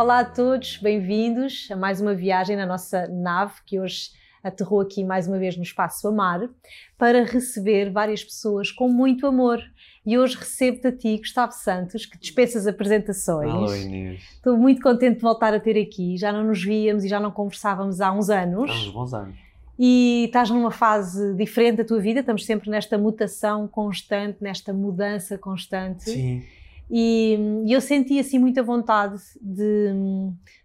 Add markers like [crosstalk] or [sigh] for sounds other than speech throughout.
Olá a todos, bem-vindos a mais uma viagem na nossa nave que hoje aterrou aqui mais uma vez no Espaço Amar para receber várias pessoas com muito amor. E hoje recebo-te a ti, Gustavo Santos, que dispensa as apresentações. Alô Inês. Estou muito contente de voltar a ter aqui. Já não nos víamos e já não conversávamos há uns anos. Há uns bons anos. E estás numa fase diferente da tua vida, estamos sempre nesta mutação constante, nesta mudança constante. Sim. E, e eu senti assim muita vontade de,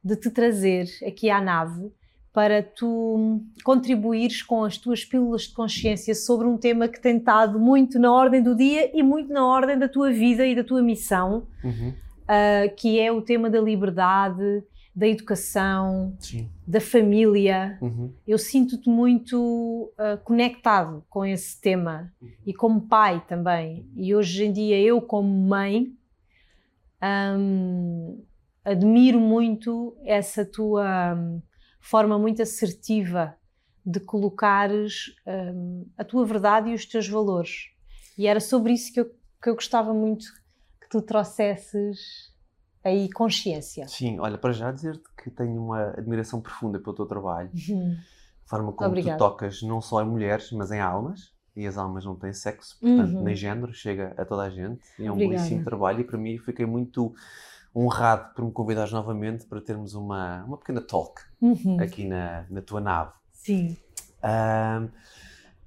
de te trazer aqui à nave para tu contribuires com as tuas pílulas de consciência sobre um tema que tem estado muito na ordem do dia e muito na ordem da tua vida e da tua missão, Uhum. uh, que é o tema da liberdade, da educação, Sim. da família. Uhum. Eu sinto-te muito uh, conectado com esse tema e como pai também. E hoje em dia, eu, como mãe, hum, admiro muito essa tua forma muito assertiva de colocares hum, a tua verdade e os teus valores. E era sobre isso que eu, que eu gostava muito que tu trouxesses aí consciência. Sim, olha, para já dizer-te que tenho uma admiração profunda pelo teu trabalho, Uhum. a forma como Obrigada. tu tocas não só em mulheres, mas em almas, e as almas não têm sexo, portanto, Uhum. nem género, chega a toda a gente, e é um Obrigada. belíssimo trabalho, e para mim fiquei muito honrado por me convidares novamente para termos uma, uma pequena talk Uhum. aqui na, na tua nave. Sim. Ahm,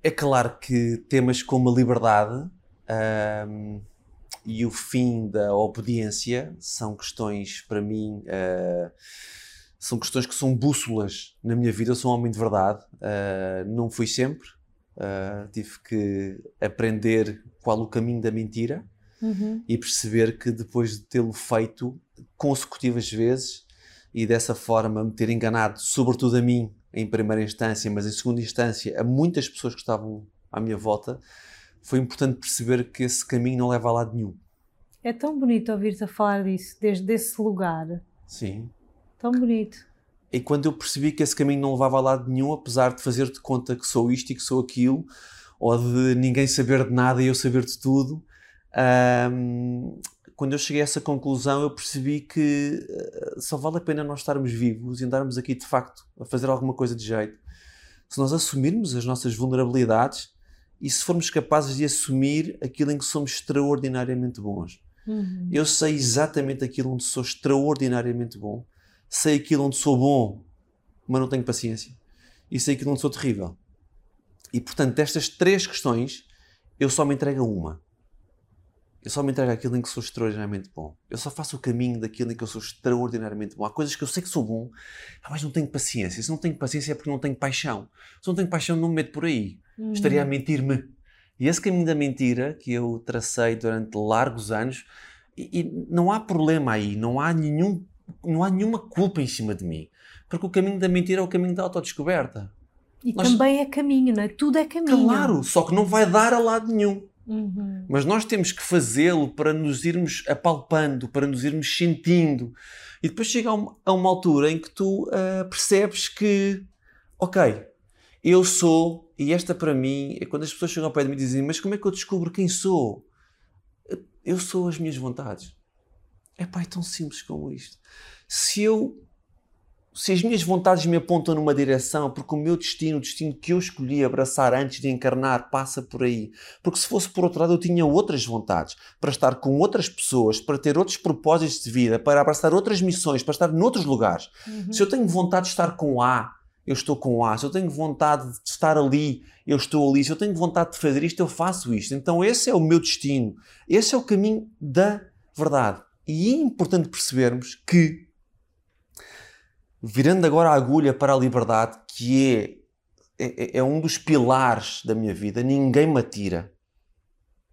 é claro que temas como a liberdade ahm, e o fim da obediência são questões, para mim, ah, são questões que são bússolas na minha vida. Eu sou um homem de verdade, ah, não fui sempre. Ah, tive que aprender qual o caminho da mentira Uhum. e perceber que depois de tê-lo feito consecutivas vezes e dessa forma me ter enganado, sobretudo a mim em primeira instância, mas em segunda instância a muitas pessoas que estavam à minha volta, foi importante perceber que esse caminho não leva a lado nenhum. É tão bonito ouvir-te a falar disso, desde esse lugar. Sim. Tão bonito. E quando eu percebi que esse caminho não levava a lado nenhum, apesar de fazer-te conta que sou isto e que sou aquilo, ou de ninguém saber de nada e eu saber de tudo, ahm, quando eu cheguei a essa conclusão, eu percebi que eh, só vale a pena nós estarmos vivos e andarmos aqui de facto a fazer alguma coisa de jeito se nós assumirmos as nossas vulnerabilidades e se formos capazes de assumir aquilo em que somos extraordinariamente bons. Uhum. Eu sei exatamente aquilo onde sou extraordinariamente bom, sei aquilo onde sou bom, mas não tenho paciência, e sei aquilo onde sou terrível. E portanto, destas três questões, eu só me entrego a uma. Eu só me entrego àquilo em que sou extraordinariamente bom. Eu só faço o caminho daquilo em que eu sou extraordinariamente bom. Há coisas que eu sei que sou bom, ah, mas não tenho paciência. Se não tenho paciência é porque não tenho paixão. Se não tenho paixão, não me meto por aí. Uhum. Estaria a mentir-me. E esse caminho da mentira que eu tracei durante largos anos, e, e não há problema aí, não há, nenhum, não há nenhuma culpa em cima de mim. Porque o caminho da mentira é o caminho da autodescoberta. E Nós- também é caminho, não é? Tudo é caminho. Claro, só que não vai dar a lado nenhum. Uhum. Mas nós temos que fazê-lo para nos irmos apalpando, para nos irmos sentindo. E depois chega a uma, a uma altura em que tu ah, percebes que, ok, eu sou, e esta para mim, é quando as pessoas chegam ao pé de mim e dizem, mas como é que eu descubro quem sou? Eu sou as minhas vontades. É pá, é tão simples como isto. Se eu. Se as minhas vontades me apontam numa direção, porque o meu destino, o destino que eu escolhi abraçar antes de encarnar, passa por aí. Porque se fosse por outro lado, eu tinha outras vontades para estar com outras pessoas, para ter outros propósitos de vida, para abraçar outras missões, para estar noutros lugares. Uhum. Se eu tenho vontade de estar com A, eu estou com A. Se eu tenho vontade de estar ali, eu estou ali. Se eu tenho vontade de fazer isto, eu faço isto. Então esse é o meu destino. Esse é o caminho da verdade. E é importante percebermos que, virando agora a agulha para a liberdade, que é, é, é um dos pilares da minha vida, ninguém me atira.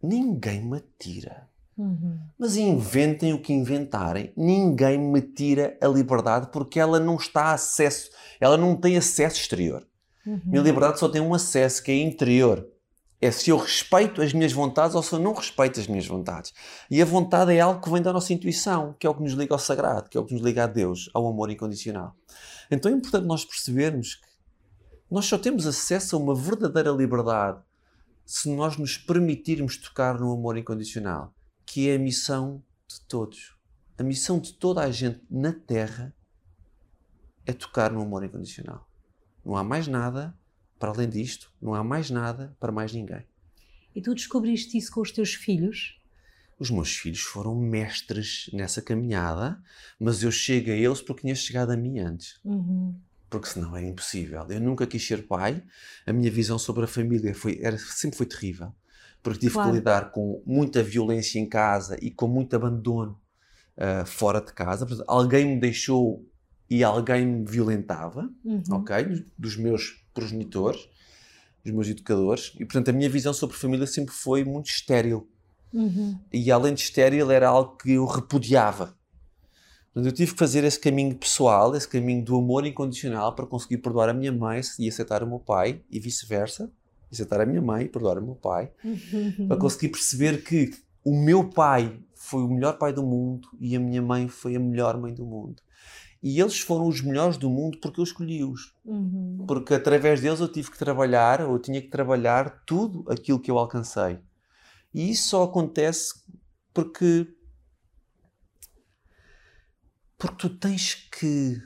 Ninguém me atira. Uhum. Mas inventem o que inventarem, ninguém me tira a liberdade porque ela não está a acesso, ela não tem acesso exterior. Uhum. Minha liberdade só tem um acesso que é interior. É se eu respeito as minhas vontades ou se eu não respeito as minhas vontades. E a vontade é algo que vem da nossa intuição, que é o que nos liga ao sagrado, que é o que nos liga a Deus, ao amor incondicional. Então é importante nós percebermos que nós só temos acesso a uma verdadeira liberdade se nós nos permitirmos tocar no amor incondicional, que é a missão de todos. a missão de toda a gente na Terra é tocar no amor incondicional. Não há mais nada para além disto, não há mais nada para mais ninguém. E tu descobriste isso com os teus filhos? Os meus filhos foram mestres nessa caminhada, mas eu chego a eles porque tinha chegado a mim antes. Uhum. Porque senão é impossível. Eu nunca quis ser pai, a minha visão sobre a família foi, era, sempre foi terrível. Porque tive claro. que lidar com muita violência em casa e com muito abandono uh, fora de casa. Alguém me deixou e alguém me violentava, uhum. ok? Dos meus progenitores, dos meus educadores. E, portanto, a minha visão sobre família sempre foi muito estéril. Uhum. E, além de estéril, era algo que eu repudiava. Portanto, eu tive que fazer esse caminho pessoal, esse caminho do amor incondicional para conseguir perdoar a minha mãe e aceitar o meu pai, e vice-versa. Aceitar a minha mãe e perdoar o meu pai. Uhum. Para conseguir perceber que o meu pai foi o melhor pai do mundo e a minha mãe foi a melhor mãe do mundo. E eles foram os melhores do mundo porque eu escolhi-os. Uhum. Porque através deles eu tive que trabalhar, ou eu tinha que trabalhar tudo aquilo que eu alcancei. E isso só acontece porque. Porque tu tens que.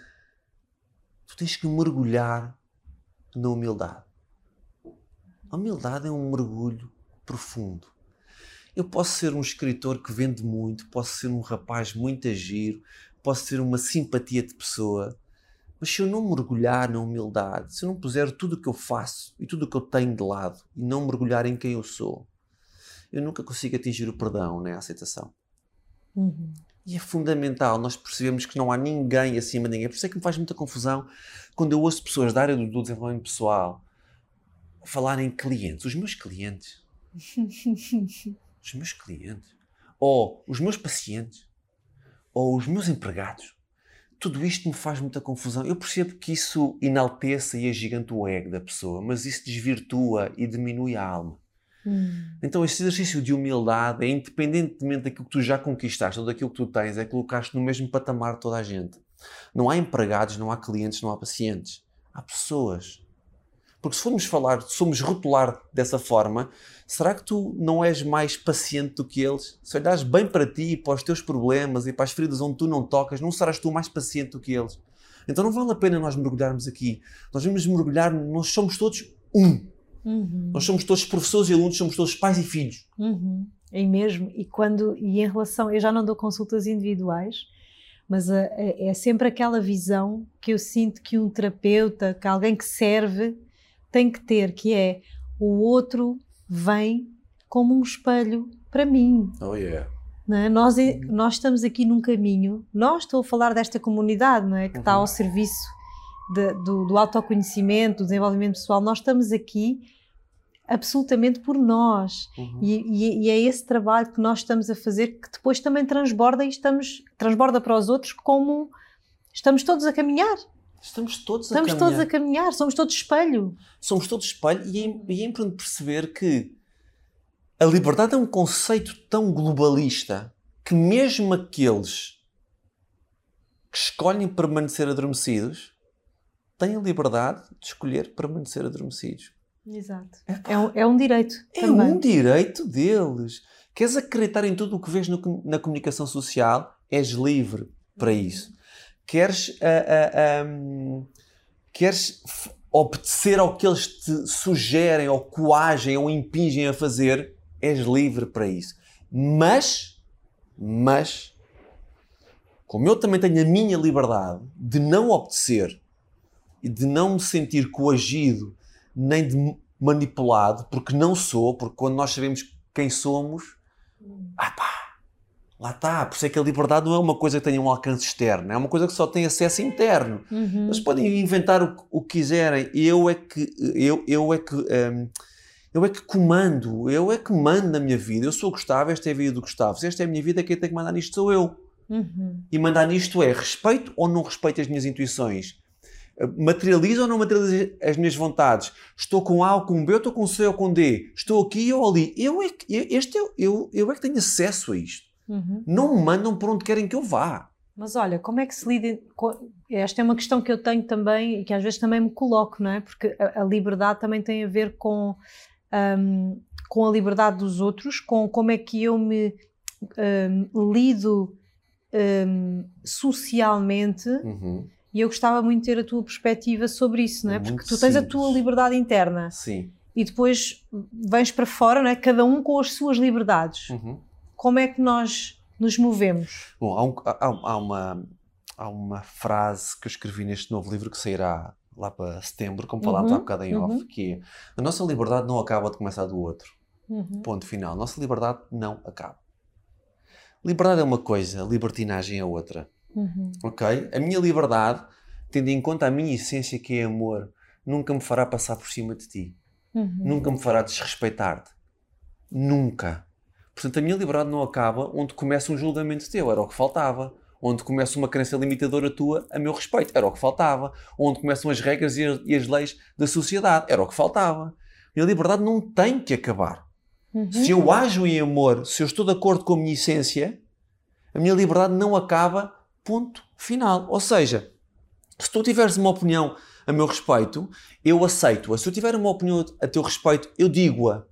Tu tens que mergulhar na humildade. A humildade é um mergulho profundo. Eu posso ser um escritor que vende muito, posso ser um rapaz muito agiro, posso ter uma simpatia de pessoa, mas se eu não mergulhar na humildade, se eu não puser tudo o que eu faço e tudo o que eu tenho de lado e não mergulhar em quem eu sou, eu nunca consigo atingir o perdão, né? a aceitação. Uhum. E é fundamental nós percebemos que não há ninguém acima de ninguém. Por isso é que me faz muita confusão quando eu ouço pessoas da área do, do desenvolvimento pessoal falarem em clientes. Os meus clientes. [laughs] os meus clientes. Ou os meus pacientes ou os meus empregados. Tudo isto me faz muita confusão. Eu percebo que isso enalteça e agiganta o ego da pessoa, mas isso desvirtua e diminui a alma. Hum. Então, esse exercício de humildade é independentemente daquilo que tu já conquistaste ou daquilo que tu tens, é colocar-te no mesmo patamar de toda a gente. Não há empregados, não há clientes, não há pacientes. Há pessoas. Porque se formos falar, se formos rotular dessa forma, será que tu não és mais paciente do que eles? Se olhares bem para ti, para os teus problemas e para as feridas onde tu não tocas, não serás tu mais paciente do que eles? Então não vale a pena nós mergulharmos aqui. Nós vamos mergulhar, nós somos todos um. Uhum. Nós somos todos professores e alunos, somos todos pais e filhos. Uhum. É mesmo. E quando e em relação, eu já não dou consultas individuais, mas a, a, é sempre aquela visão que eu sinto que um terapeuta, que alguém que serve, tem que ter, que é o outro vem como um espelho para mim. Oh yeah. Não é? nós, nós estamos aqui num caminho, nós estou a falar desta comunidade não é? que uhum. está ao serviço de, do, do autoconhecimento, do desenvolvimento pessoal, nós estamos aqui absolutamente por nós uhum. e, e, e, é esse trabalho que nós estamos a fazer que depois também transborda e estamos transborda para os outros como estamos todos a caminhar Estamos todos Estamos a caminhar. todos a caminhar, somos todos espelho. Somos todos espelho e é, e é importante perceber que a liberdade é um conceito tão globalista que mesmo aqueles que escolhem permanecer adormecidos têm a liberdade de escolher permanecer adormecidos. Exato. É um, é um direito. É também. um direito deles. Queres acreditar em tudo o que vês no, na comunicação social? És livre para isso queres, uh, uh, um, queres obedecer ao que eles te sugerem ou coagem ou impingem a fazer, és livre para isso. Mas, mas, como eu também tenho a minha liberdade de não obedecer e de não me sentir coagido nem de manipulado, porque não sou, porque quando nós sabemos quem somos, ah pá, Lá está, por isso é que a liberdade não é uma coisa que tenha um alcance externo, é uma coisa que só tem acesso interno. Uhum. Eles podem inventar o, o, que quiserem, eu é que eu, eu é que um, eu é que comando, eu é que mando na minha vida. Eu sou o Gustavo, esta é a vida do Gustavo. Se esta é a minha vida, quem tem que mandar nisto sou eu. Uhum. E mandar nisto é respeito ou não respeito as minhas intuições? Materializo ou não materializo as minhas vontades? Estou com A ou com B, ou estou com C ou com D? Estou aqui ou ali? Eu é que, este é, eu, eu é que tenho acesso a isto. Uhum. Não me mandam para onde querem que eu vá. Mas olha, como é que se lida. Esta é uma questão que eu tenho também e que às vezes também me coloco, não é? Porque a, a liberdade também tem a ver com, um, com a liberdade dos outros, com como é que eu me um, lido hum, socialmente Uhum. e eu gostava muito de ter a tua perspectiva sobre isso, não é? Porque muito tu tens a simples. tua liberdade interna Sim. e depois vens para fora, não é? Cada um com as suas liberdades. Uhum. Como é que nós nos movemos? Bom, há, um- há- há uma, há uma frase que eu escrevi neste novo livro que sairá lá para setembro, como falámos Uhum, há bocado em off, uhum. que é a nossa liberdade não acaba de começar do outro. Uhum. Ponto final. Nossa liberdade não acaba. Liberdade é uma coisa, libertinagem é outra. Uhum. Ok? A minha liberdade, tendo em conta a minha essência que é amor, nunca me fará passar por cima de ti. Uhum. Nunca me fará desrespeitar-te. Nunca. Portanto, a minha liberdade não acaba onde começa um julgamento teu. Era o que faltava. Onde começa uma crença limitadora tua a meu respeito. Era o que faltava. Onde começam as regras e as, leis da sociedade. Era o que faltava. A minha liberdade não tem que acabar. Uhum. Se eu ajo em amor, se eu estou de acordo com a minha essência, a minha liberdade não acaba, ponto final. Ou seja, se tu tiveres uma opinião a meu respeito, eu aceito-a. Se eu tiver uma opinião a teu respeito, eu digo-a.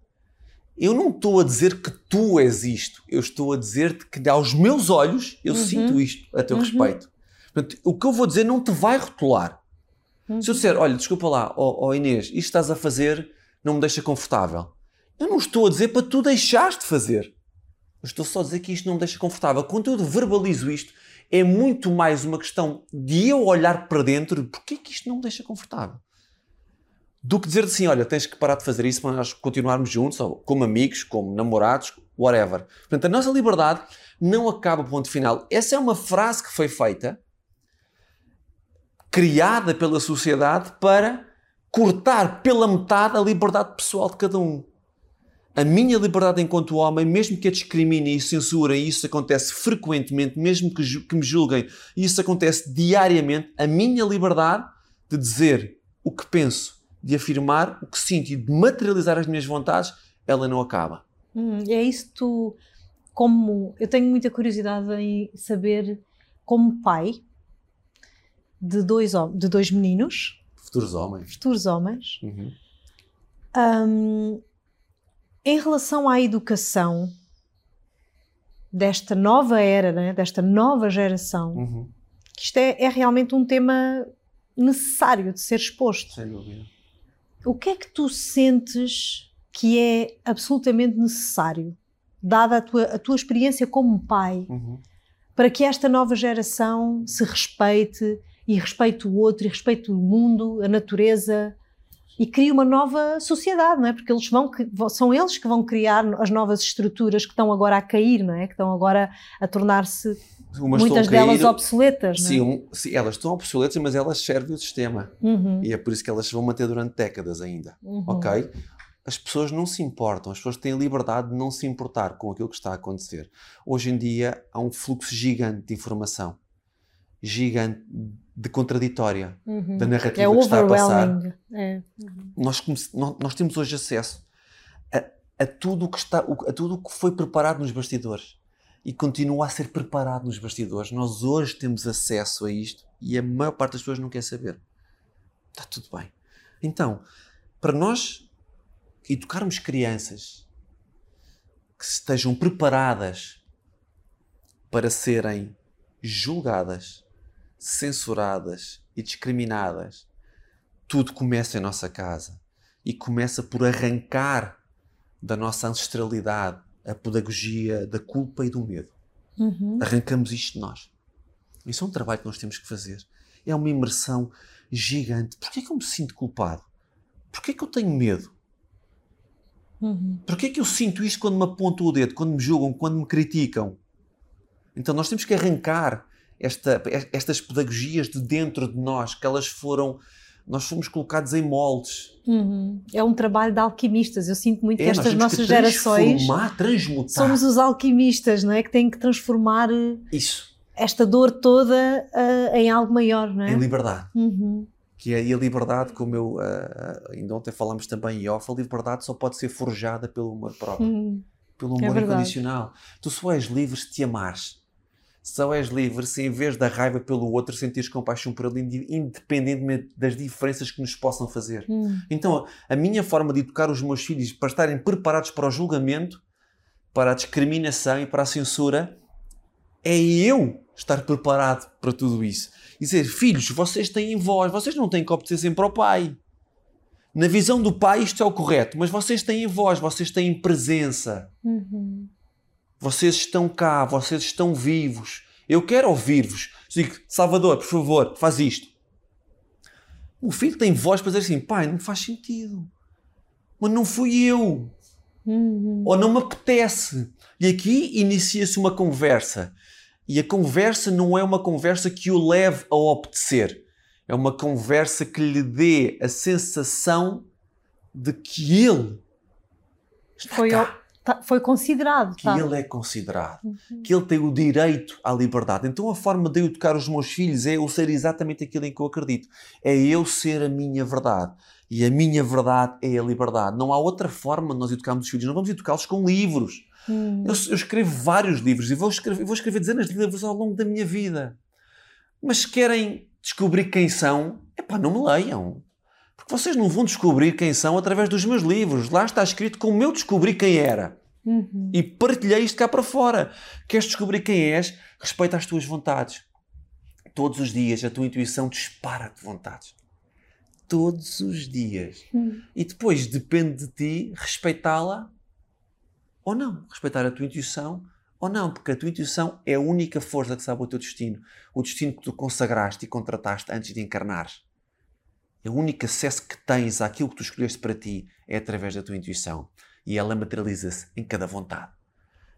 Eu não estou a dizer que tu és isto. Eu estou a dizer-te que aos meus olhos eu Uhum. sinto isto a teu Uhum. respeito. Portanto, o que eu vou dizer não te vai rotular. Uhum. Se eu disser, olha, desculpa lá, ó ó Inês, isto que estás a fazer não me deixa confortável. Eu não estou a dizer para tu deixares de fazer. Eu estou só a dizer que isto não me deixa confortável. Quando eu verbalizo isto, é muito mais uma questão de eu olhar para dentro de porquê que isto não me deixa confortável. Do que dizer assim, olha, tens que parar de fazer isso para nós continuarmos juntos, ou como amigos, como namorados, whatever. Portanto, a nossa liberdade não acaba ponto final. Essa é uma frase que foi feita, criada pela sociedade para cortar pela metade a liberdade pessoal de cada um. A minha liberdade enquanto homem, mesmo que a discriminem e censurem, e isso acontece frequentemente, mesmo que, que me julguem, e isso acontece diariamente, a minha liberdade de dizer o que penso, de afirmar o que sinto e de materializar as minhas vontades, ela não acaba. Hum, é isso tu, como eu tenho muita curiosidade em saber, como pai de dois, de dois meninos, Futuros homens. futuros homens, Uhum. hum, em relação à educação desta nova era, né, desta nova geração, Uhum. que isto é, é realmente um tema necessário de ser exposto. Sem dúvida. O que é que tu sentes que é absolutamente necessário, dada a tua, a tua experiência como pai, Uhum. para que esta nova geração se respeite e respeite o outro e respeite o mundo, a natureza e crie uma nova sociedade, não é? Porque eles vão, são eles que vão criar as novas estruturas que estão agora a cair, não é? Que estão agora a tornar-se muitas a cair- delas obsoletas, não é? Sim, um- sim, elas estão obsoletas, mas elas servem o sistema. Uhum, E é por isso que elas se vão manter durante décadas ainda. uhum. Ok? As pessoas não se importam, as pessoas têm liberdade de não se importar com aquilo que está a acontecer. Hoje em dia há um fluxo gigante de informação, gigante de contraditória Uhum. da narrativa É que está a passar. É. Nós, come- nós, nós temos hoje acesso a, a tudo o que está, a tudo o que foi preparado nos bastidores e continua a ser preparado nos bastidores. Nós hoje temos acesso a isto e a maior parte das pessoas não quer saber. Está tudo bem. Então, para nós educarmos crianças que estejam preparadas para serem julgadas, censuradas e discriminadas, tudo começa em nossa casa e começa por arrancar da nossa ancestralidade a pedagogia da culpa e do medo. Uhum. Arrancamos isto de nós. Isso é um trabalho que nós temos que fazer. É uma imersão gigante. Porquê que eu me sinto culpado? Porquê que eu tenho medo? Uhum. Porquê que eu sinto isto quando me apontam o dedo, quando me julgam, quando me criticam? Então nós temos que arrancar esta- estas pedagogias de dentro de nós, que elas foram. Nós fomos colocados em moldes. Uhum. É um trabalho de alquimistas. Eu sinto muito que É, nós estas nossas que gerações transformar, transmutar. somos os alquimistas, não é? Que têm que transformar eh, Isso, esta dor toda eh, em algo maior, não é? em liberdade. Uhum. Que é e a liberdade, como eu ah, ainda ontem falámos também em off, a liberdade só pode ser forjada pelo amor próprio, Uhum. pelo É amor verdade. incondicional. Tu só és livre se te amares. Só és livre se, em vez da raiva pelo outro, sentires compaixão por ele, independentemente das diferenças que nos possam fazer. Uhum. Então, a minha forma de educar os meus filhos para estarem preparados para o julgamento, para a discriminação e para a censura é eu estar preparado para tudo isso. E dizer, filhos, vocês têm voz, vocês não têm que obedecer sempre ao pai. Na visão do pai, isto é o correto, mas vocês têm voz, vocês têm presença. Uhum. Vocês estão cá, vocês estão vivos. Eu quero ouvir-vos. Digo, Salvador, por favor, faz isto. O filho tem voz para dizer assim: pai, não faz sentido. Mas não fui eu. Uhum. Ou não me apetece. E aqui inicia-se uma conversa. E a conversa não é uma conversa que o leve a obedecer. É uma conversa que lhe dê a sensação de que ele está Foi, cá. Tá- foi considerado. que tá? ele é considerado, que ele tem o direito à liberdade. Então a forma de eu educar os meus filhos é eu ser exatamente aquilo em que eu acredito. É eu ser a minha verdade. E a minha verdade é a liberdade. Não há outra forma de nós educarmos os filhos. Não vamos educá-los com livros. Hum. Eu, eu escrevo vários livros e vou escrever, vou escrever dezenas de livros ao longo da minha vida. Mas se querem descobrir quem são, epá, não me leiam. Porque vocês não vão descobrir quem são através dos meus livros. Lá está escrito como eu descobri quem era Uhum. e partilhei isto cá para fora. Queres descobrir quem és? Respeita as tuas vontades. Todos os dias a tua intuição dispara-te vontades. Todos os dias. Hum. E depois depende de ti respeitá-la ou não. Respeitar a tua intuição ou não, porque a tua intuição é a única força que sabe o teu destino. O destino que tu consagraste e contrataste antes de encarnares. O único acesso que tens àquilo que tu escolheste para ti é através da tua intuição. E ela materializa-se em cada vontade.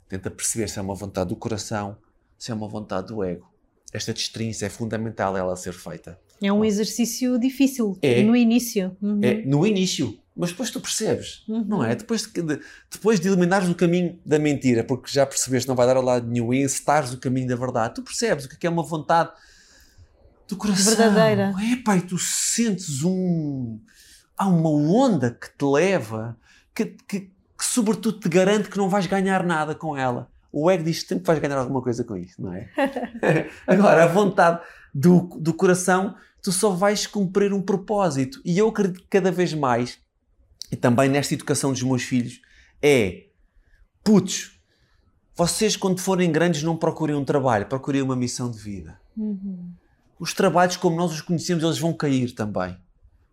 Tenta perceber se é uma vontade do coração, se é uma vontade do ego. Esta destrinça é fundamental ela ser feita. É um exercício difícil É. no início. Uhum. É no início, mas depois tu percebes, Uhum. não é? Depois de, de- depois de eliminares o caminho da mentira, porque já percebeste que não vai dar ao lado nenhum e encetares o caminho da verdade, tu percebes o que é uma vontade do coração. Verdadeira. É, pai, tu sentes um. Há uma onda que te leva, que, que, que sobretudo te garante que não vais ganhar nada com ela. O ego diz sempre que vais ganhar alguma coisa com isso, não é? [laughs] [laughs] Agora, a vontade do, do coração, tu só vais cumprir um propósito. E eu acredito que cada vez mais, e também nesta educação dos meus filhos, é putos, vocês quando forem grandes não procurem um trabalho, procurem uma missão de vida. Uhum. Os trabalhos como nós os conhecemos, eles vão cair também.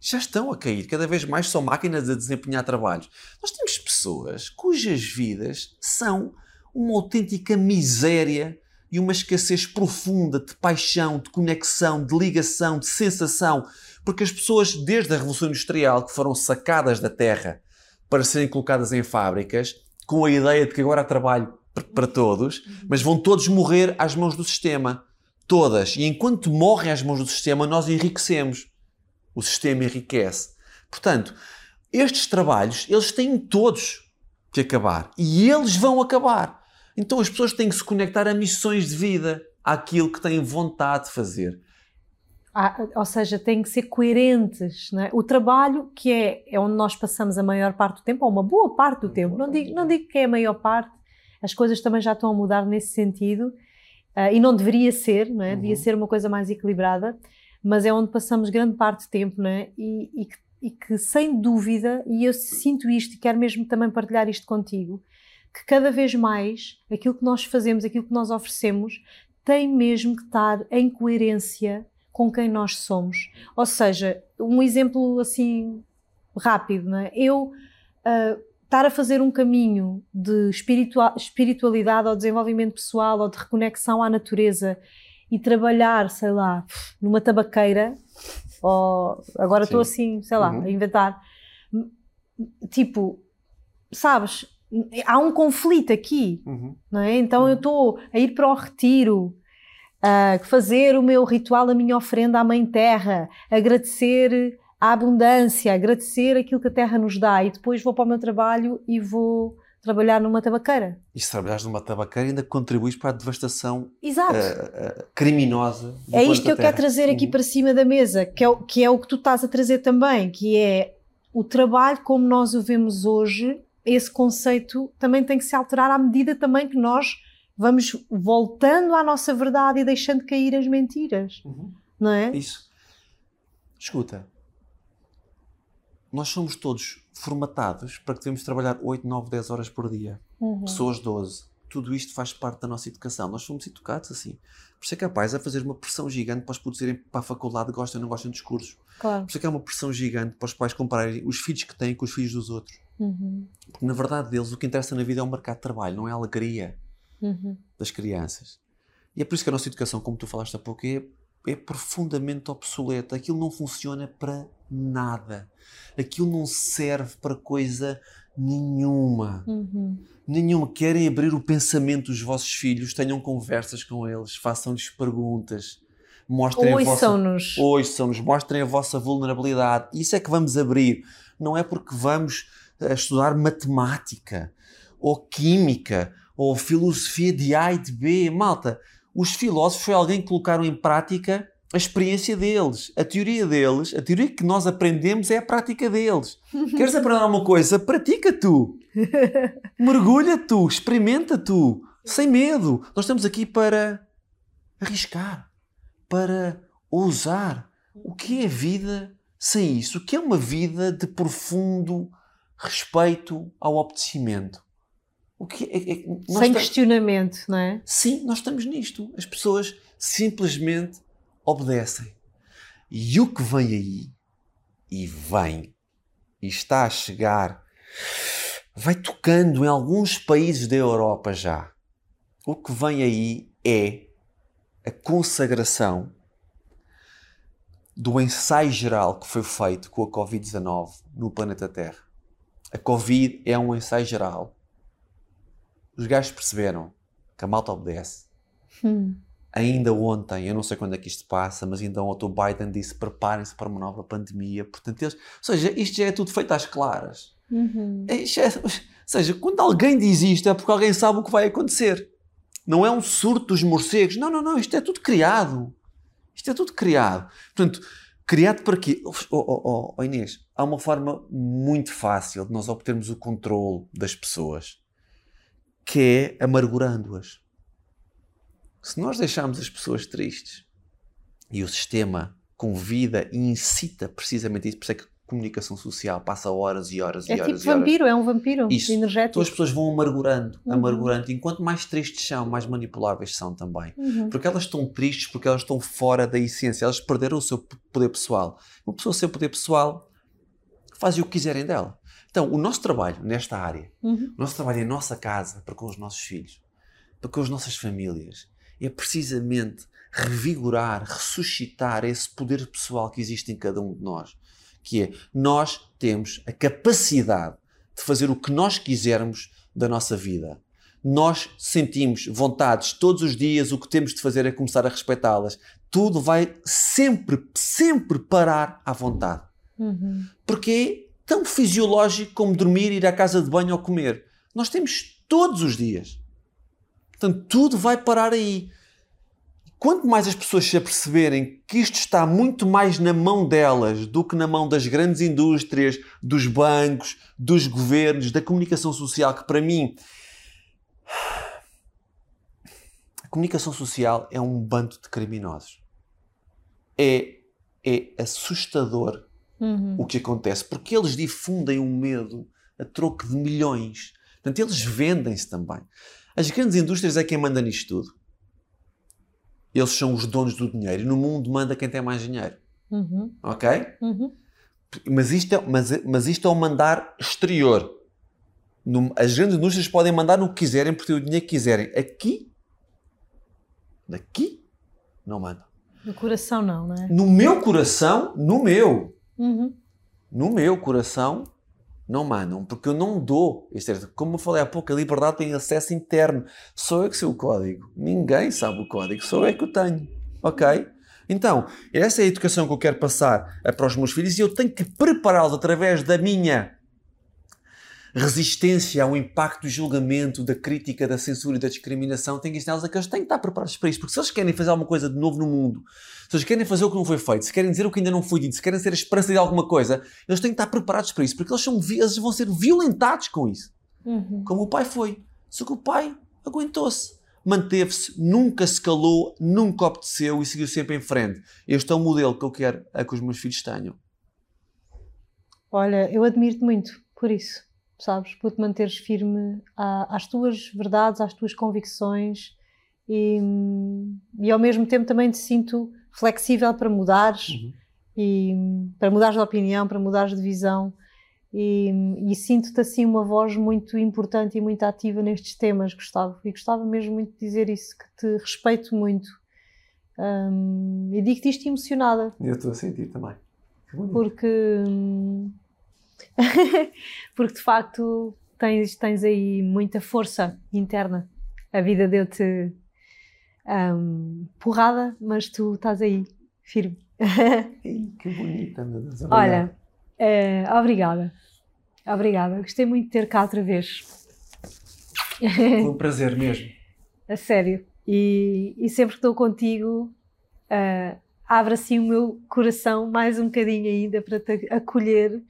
Já estão a cair. Cada vez mais são máquinas a desempenhar trabalhos. Nós temos pessoas cujas vidas são uma autêntica miséria e uma escassez profunda de paixão, de conexão, de ligação, de sensação. Porque as pessoas, desde a Revolução Industrial, que foram sacadas da terra para serem colocadas em fábricas, com a ideia de que agora há trabalho para todos, mas vão todos morrer às mãos do sistema. Todas. E enquanto morrem às mãos do sistema, nós enriquecemos. O sistema enriquece. Portanto, estes trabalhos, eles têm todos que acabar. E eles vão acabar. Então as pessoas têm que se conectar a missões de vida, àquilo que têm vontade de fazer. Ah, ou seja, têm que ser coerentes. Não é? O trabalho, que é, é onde nós passamos a maior parte do tempo, ou uma boa parte do tempo, não digo, não digo que é a maior parte, as coisas também já estão a mudar nesse sentido, ah, e não deveria ser, não é? devia Uhum. ser uma coisa mais equilibrada, mas é onde passamos grande parte do tempo, não é? e, e que, e que, sem dúvida, e eu sinto isto e quero mesmo também partilhar isto contigo, que cada vez mais aquilo que nós fazemos, aquilo que nós oferecemos, tem mesmo que estar em coerência com quem nós somos. Ou seja, um exemplo assim rápido, não é? Eu ah, estar a fazer um caminho de espiritua- espiritualidade ou desenvolvimento pessoal ou de reconexão à natureza e trabalhar, sei lá, numa tabaqueira, ou agora estou assim, sei lá, Uhum. a inventar. Tipo, sabes, há um conflito aqui não é? Então eu estou a ir para o retiro, a fazer o meu ritual, a minha ofrenda à Mãe Terra, agradecer a abundância, agradecer aquilo que a Terra nos dá e depois vou para o meu trabalho e vou trabalhar numa tabaqueira. E se trabalhares numa tabaqueira, ainda contribuis para a devastação ah, ah, criminosa. É isto que eu quero Terra. trazer aqui Uhum. para cima da mesa, que é, o, que é o que tu estás a trazer também, que é o trabalho como nós o vemos hoje, esse conceito também tem que se alterar à medida também que nós vamos voltando à nossa verdade e deixando cair as mentiras, Uhum. não é? Isso. Escuta. Nós somos todos formatados para que devemos trabalhar 8, 9, 10 horas por dia. Uhum. Pessoas 12. tudo isto faz parte da nossa educação. Nós fomos educados assim. Por isso é capaz a fazer uma pressão gigante para os putos irem para a faculdade gostam ou não gostam dos cursos. Claro. Por isso é que há uma pressão gigante para os pais compararem os filhos que têm com os filhos dos outros. Uhum. Porque na verdade deles o que interessa na vida é o mercado de trabalho, não é a alegria Uhum. das crianças. E é por isso que a nossa educação, como tu falaste há pouco, é, é profundamente obsoleta. Aquilo não funciona para nada. Aquilo não serve para coisa nenhuma. Uhum. Nenhuma. Querem abrir o pensamento dos vossos filhos, tenham conversas com eles, façam-lhes perguntas, mostrem. Ouçam-nos. Ouçam-nos, mostrem a vossa vulnerabilidade. Isso é que vamos abrir. Não é porque vamos eh, estudar matemática, ou química, ou filosofia de A e de B. Malta, os filósofos foi alguém que colocaram em prática a experiência deles, a teoria deles, a teoria que nós aprendemos é a prática deles. [laughs] Queres aprender alguma coisa? Pratica tu. [laughs] Mergulha tu, experimenta tu, sem medo. Nós estamos aqui para arriscar, para ousar. O que é vida sem isso? O que é uma vida de profundo respeito ao obedecimento? O que é, é- Sem questionamento, não é? Sim, nós estamos nisto. As pessoas simplesmente obedecem. E o que vem aí, e vem, e está a chegar, vai tocando em alguns países da Europa já. O que vem aí é a consagração do ensaio geral que foi feito com a Covid-19 no planeta Terra. A Covid é um ensaio geral. Os gajos perceberam que a malta obedece. Hum. Ainda ontem, eu não sei quando é que isto passa, mas ainda ontem o Biden disse preparem-se para uma nova pandemia. Portanto, eles, ou seja, isto já é tudo feito às claras. Uhum. É- ou seja, quando alguém diz isto é porque alguém sabe o que vai acontecer. Não é um surto dos morcegos. Não, não, não. Isto é tudo criado. Isto é tudo criado. Portanto, criado para quê? Oh, oh, oh, oh, Inês, há uma forma muito fácil de nós obtermos o controle das pessoas, que é amargurando-as. Se nós deixarmos as pessoas tristes e o sistema convida e incita precisamente isso, por isso é que a comunicação social passa horas e horas e É horas tipo e horas. vampiro, é um vampiro Isso. energético. Então as pessoas vão amargurando, Uhum. amargurando. E quanto mais tristes são, mais manipuláveis são também. Uhum. Porque elas estão tristes, porque elas estão fora da essência. Elas perderam o seu poder pessoal. Uma pessoa sem poder pessoal faz o que quiserem dela. Então, o nosso trabalho nesta área, Uhum. o nosso trabalho em nossa casa, para com os nossos filhos, para com as nossas famílias, é precisamente revigorar, ressuscitar esse poder pessoal que existe em cada um de nós. Que é, nós temos a capacidade de fazer o que nós quisermos da nossa vida. Nós sentimos vontades todos os dias, o que temos de fazer é começar a respeitá-las. Tudo vai sempre, sempre parar à vontade Uhum. porque é tão fisiológico como dormir, ir à casa de banho ou comer. Nós temos todos os dias. Portanto, tudo vai parar aí. Quanto mais as pessoas se aperceberem que isto está muito mais na mão delas do que na mão das grandes indústrias, dos bancos, dos governos, da comunicação social, que para mim. A comunicação social é um bando de criminosos. É, é assustador Uhum. o que acontece, porque eles difundem o medo a troco de milhões. Portanto, eles vendem-se também. As grandes indústrias é quem manda nisto tudo. Eles são os donos do dinheiro. E no mundo manda quem tem mais dinheiro. Uhum. Ok? Uhum. Mas isto é, mas, mas isto é um mandar exterior. No- as grandes indústrias podem mandar no que quiserem, porque o dinheiro que quiserem. Aqui, daqui, não mandam. No coração não, não é? No meu coração, no meu, Uhum. no meu coração não mandam, porque eu não dou. Isto é, como eu falei há pouco, a liberdade tem acesso interno. Sou eu que sei o código. Ninguém sabe o código, sou eu que o tenho. Ok? Então, essa é a educação que eu quero passar eh, para os meus filhos e eu tenho que prepará-los através da minha resistência ao impacto do julgamento, da crítica, da censura e da discriminação. Tenho que ensiná-los a que eles têm que estar preparados para isso, porque se eles querem fazer alguma coisa de novo no mundo, se eles querem fazer o que não foi feito, se querem dizer o que ainda não foi dito, se querem ser a esperança de alguma coisa, eles têm que estar preparados para isso, porque eles, são, eles vão ser violentados com isso. Uhum. Como o pai foi. Só que o pai aguentou-se, manteve-se, nunca se calou, nunca obedeceu e seguiu sempre em frente. Este é o modelo que eu quero a que os meus filhos tenham. Olha, eu admiro-te muito por isso. Sabes? Por te manteres firme às tuas verdades, às tuas convicções e, e ao mesmo tempo também te sinto flexível para mudares uhum. e para mudares de opinião, para mudares de visão e, e sinto-te assim uma voz muito importante e muito ativa nestes temas, Gustavo, e gostava mesmo muito de dizer isso, que te respeito muito um, e digo-te isto emocionada. Eu estou a sentir também. Porque, [laughs] porque de facto tens, tens aí muita força interna. A vida deu-te um, porrada, mas tu estás aí, firme. que bonita, meu Deus. [laughs] Olha, é, obrigada. Obrigada. Gostei muito de ter cá outra vez. Foi um [laughs] prazer mesmo. A sério. E, e sempre que estou contigo, uh, abre assim o meu coração mais um bocadinho ainda para te acolher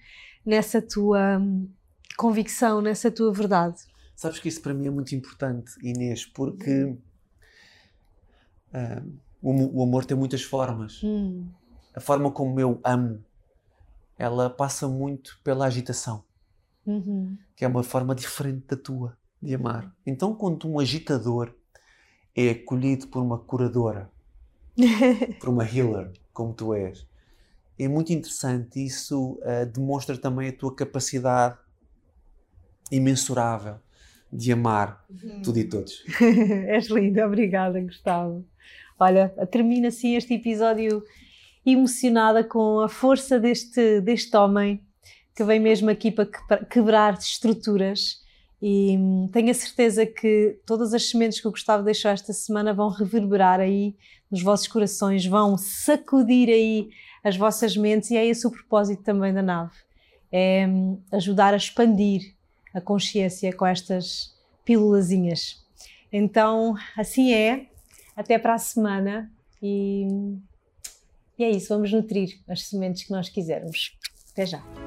nessa tua hum, convicção, nessa tua verdade. Sabes que isso para mim é muito importante, Inês, porque uh, o, o, amor tem muitas formas. Hum. A forma como eu amo, ela passa muito pela agitação, uhum. que é uma forma diferente da tua de amar. Então, quando um agitador é acolhido por uma curadora, [laughs] por uma healer, como tu és, é muito interessante. Isso uh, demonstra também a tua capacidade imensurável de amar uhum. tudo e todos. [laughs] És linda, obrigada, Gustavo. Olha, termina assim este episódio emocionada com a força deste, deste homem que vem mesmo aqui para quebrar estruturas e hum, tenho a certeza que todas as sementes que o Gustavo deixou esta semana vão reverberar aí nos vossos corações, vão sacudir aí as vossas mentes e é esse o propósito também da nave. É hum, ajudar a expandir a consciência com estas pílulazinhas. Então, assim é. Até para a semana e, e é isso, vamos nutrir as sementes que nós quisermos. Até já!